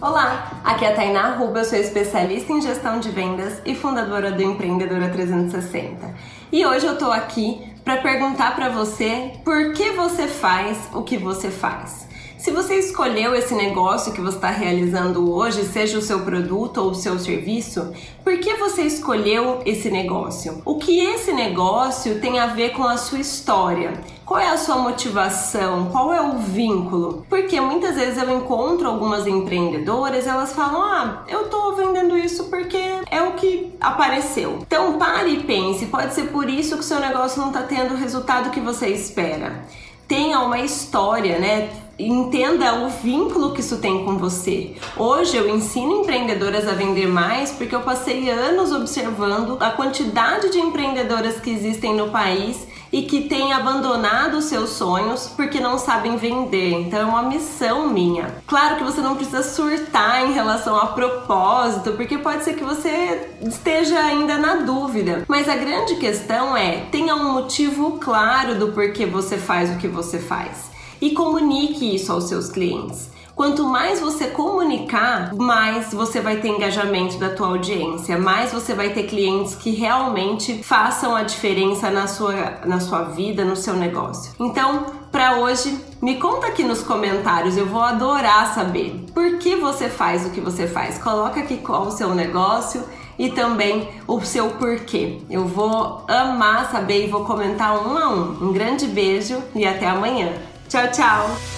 Olá, aqui é a Tainá Ruba, eu sou especialista em gestão de vendas e fundadora do Empreendedora 360. E hoje eu tô aqui para perguntar para você por que você faz o que você faz. Se você escolheu esse negócio que você está realizando hoje, seja o seu produto ou o seu serviço, por que você escolheu esse negócio? O que esse negócio tem a ver com a sua história? Qual é a sua motivação? Qual é o vínculo? Porque muitas vezes eu encontro algumas empreendedoras, elas falam: "Ah, eu tô vendendo isso porque é o que apareceu". Então, pare e pense, pode ser por isso que o seu negócio não está tendo o resultado que você espera tenha uma história, né? Entenda o vínculo que isso tem com você. Hoje eu ensino empreendedoras a vender mais porque eu passei anos observando a quantidade de empreendedoras que existem no país e que têm abandonado os seus sonhos porque não sabem vender. Então é uma missão minha. Claro que você não precisa surtar em relação a propósito, porque pode ser que você esteja ainda na dúvida. Mas a grande questão é: tenha um motivo claro do porquê você faz o que você faz e comunique isso aos seus clientes. Quanto mais você comunicar, mais você vai ter engajamento da tua audiência, mais você vai ter clientes que realmente façam a diferença na sua, na sua vida, no seu negócio. Então, para hoje, me conta aqui nos comentários, eu vou adorar saber por que você faz o que você faz. Coloca aqui qual o seu negócio e também o seu porquê. Eu vou amar saber e vou comentar um a um. Um grande beijo e até amanhã. Tchau, tchau!